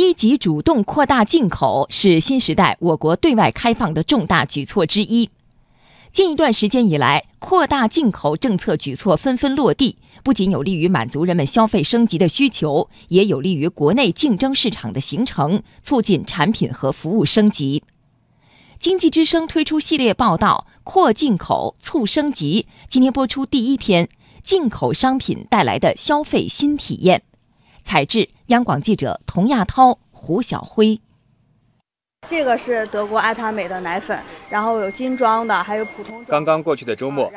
积极主动扩大进口是新时代我国对外开放的重大举措之一。近一段时间以来，扩大进口政策举措纷纷落地，不仅有利于满足人们消费升级的需求，也有利于国内竞争市场的形成，促进产品和服务升级。经济之声推出系列报道《扩进口促升级》，今天播出第一篇：进口商品带来的消费新体验。采制：央广记者童亚涛、胡晓辉。这个是德国爱他美的奶粉，然后有精装的，还有普通。刚刚过去的周末，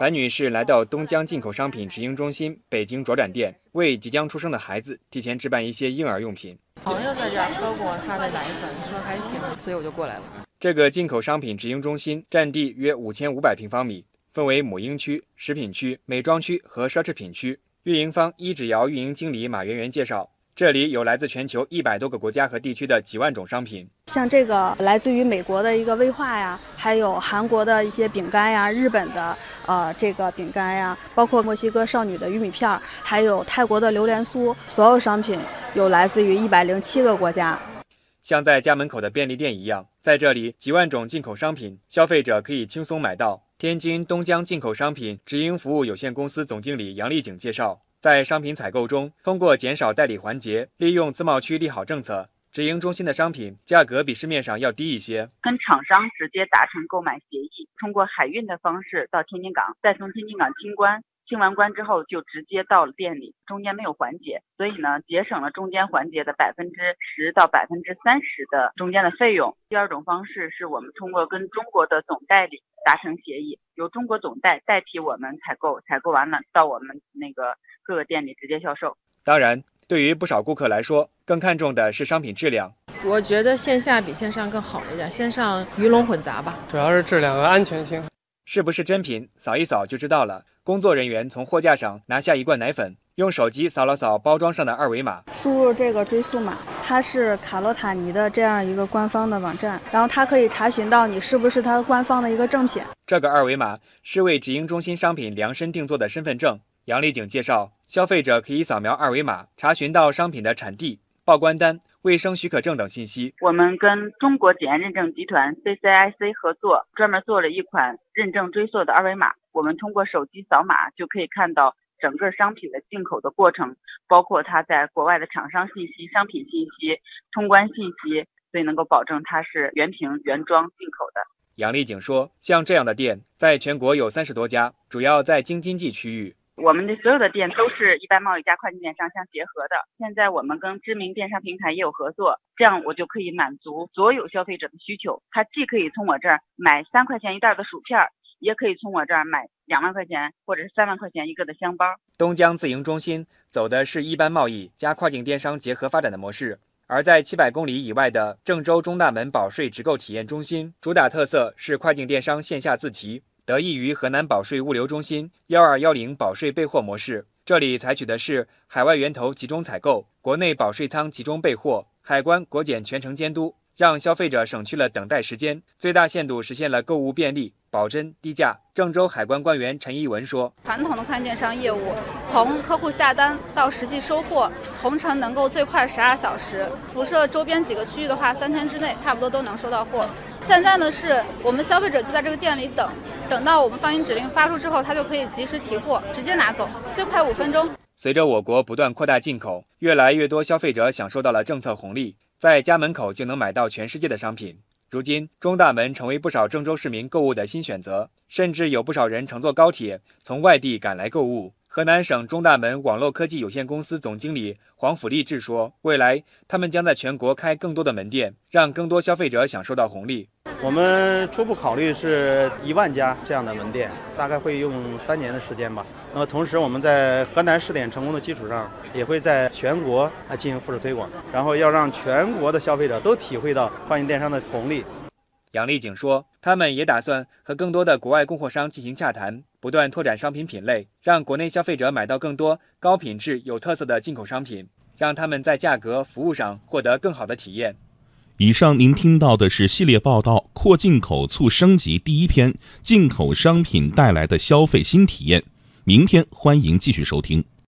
樊女士来到东江进口商品直营中心北京卓展店，为即将出生的孩子提前置办一些婴儿用品。朋友在这儿喝过他的奶粉，说还行，所以我就过来了。这个进口商品直营中心占地约五千五百平方米，分为母婴区、食品区、美妆区和奢侈品区。运营方一指窑运营经理马媛媛介绍。这里有来自全球一百多个国家和地区的几万种商品，像这个来自于美国的一个威化呀，还有韩国的一些饼干呀，日本的呃这个饼干呀，包括墨西哥少女的玉米片儿，还有泰国的榴莲酥，所有商品有来自于一百零七个国家。像在家门口的便利店一样，在这里几万种进口商品，消费者可以轻松买到。天津东江进口商品直营服务有限公司总经理杨丽景介绍。在商品采购中，通过减少代理环节，利用自贸区利好政策，直营中心的商品价格比市面上要低一些。跟厂商直接达成购买协议，通过海运的方式到天津港，再从天津港清关。清完关之后就直接到了店里，中间没有环节，所以呢节省了中间环节的百分之十到百分之三十的中间的费用。第二种方式是我们通过跟中国的总代理达成协议，由中国总代代替我们采购，采购完了到我们那个各个店里直接销售。当然，对于不少顾客来说，更看重的是商品质量。我觉得线下比线上更好一点，线上鱼龙混杂吧，主要是质量和安全性。是不是真品，扫一扫就知道了。工作人员从货架上拿下一罐奶粉，用手机扫了扫包装上的二维码，输入这个追溯码，它是卡洛塔尼的这样一个官方的网站，然后它可以查询到你是不是它官方的一个正品。这个二维码是为直营中心商品量身定做的身份证。杨丽景介绍，消费者可以扫描二维码，查询到商品的产地、报关单。卫生许可证等信息。我们跟中国检验认证集团 CCIC 合作，专门做了一款认证追溯的二维码。我们通过手机扫码，就可以看到整个商品的进口的过程，包括它在国外的厂商信息、商品信息、通关信息，所以能够保证它是原瓶原装进口的。杨丽景说：“像这样的店，在全国有三十多家，主要在京津冀区域。”我们的所有的店都是一般贸易加跨境电商相结合的。现在我们跟知名电商平台也有合作，这样我就可以满足所有消费者的需求。他既可以从我这儿买三块钱一袋的薯片，也可以从我这儿买两万块钱或者是三万块钱一个的箱包。东江自营中心走的是一般贸易加跨境电商结合发展的模式，而在七百公里以外的郑州中大门保税直购体验中心，主打特色是跨境电商线下自提。得益于河南保税物流中心幺二幺零保税备货模式，这里采取的是海外源头集中采购，国内保税仓集中备货，海关国检全程监督，让消费者省去了等待时间，最大限度实现了购物便利、保真、低价。郑州海关官员陈一文说：“传统的跨境电商业务，从客户下单到实际收货，同城能够最快十二小时，辐射周边几个区域的话，三天之内差不多都能收到货。现在呢，是我们消费者就在这个店里等，等到我们放行指令发出之后，他就可以及时提货，直接拿走，最快五分钟。”随着我国不断扩大进口，越来越多消费者享受到了政策红利，在家门口就能买到全世界的商品。如今，中大门成为不少郑州市民购物的新选择，甚至有不少人乘坐高铁从外地赶来购物。河南省中大门网络科技有限公司总经理黄甫立志说：“未来，他们将在全国开更多的门店，让更多消费者享受到红利。”我们初步考虑是一万家这样的门店，大概会用三年的时间吧。那么同时，我们在河南试点成功的基础上，也会在全国啊进行复制推广，然后要让全国的消费者都体会到跨境电商的红利。杨丽景说，他们也打算和更多的国外供货商进行洽谈，不断拓展商品品类，让国内消费者买到更多高品质、有特色的进口商品，让他们在价格、服务上获得更好的体验。以上您听到的是系列报道《扩进口促升级》第一篇：进口商品带来的消费新体验。明天欢迎继续收听。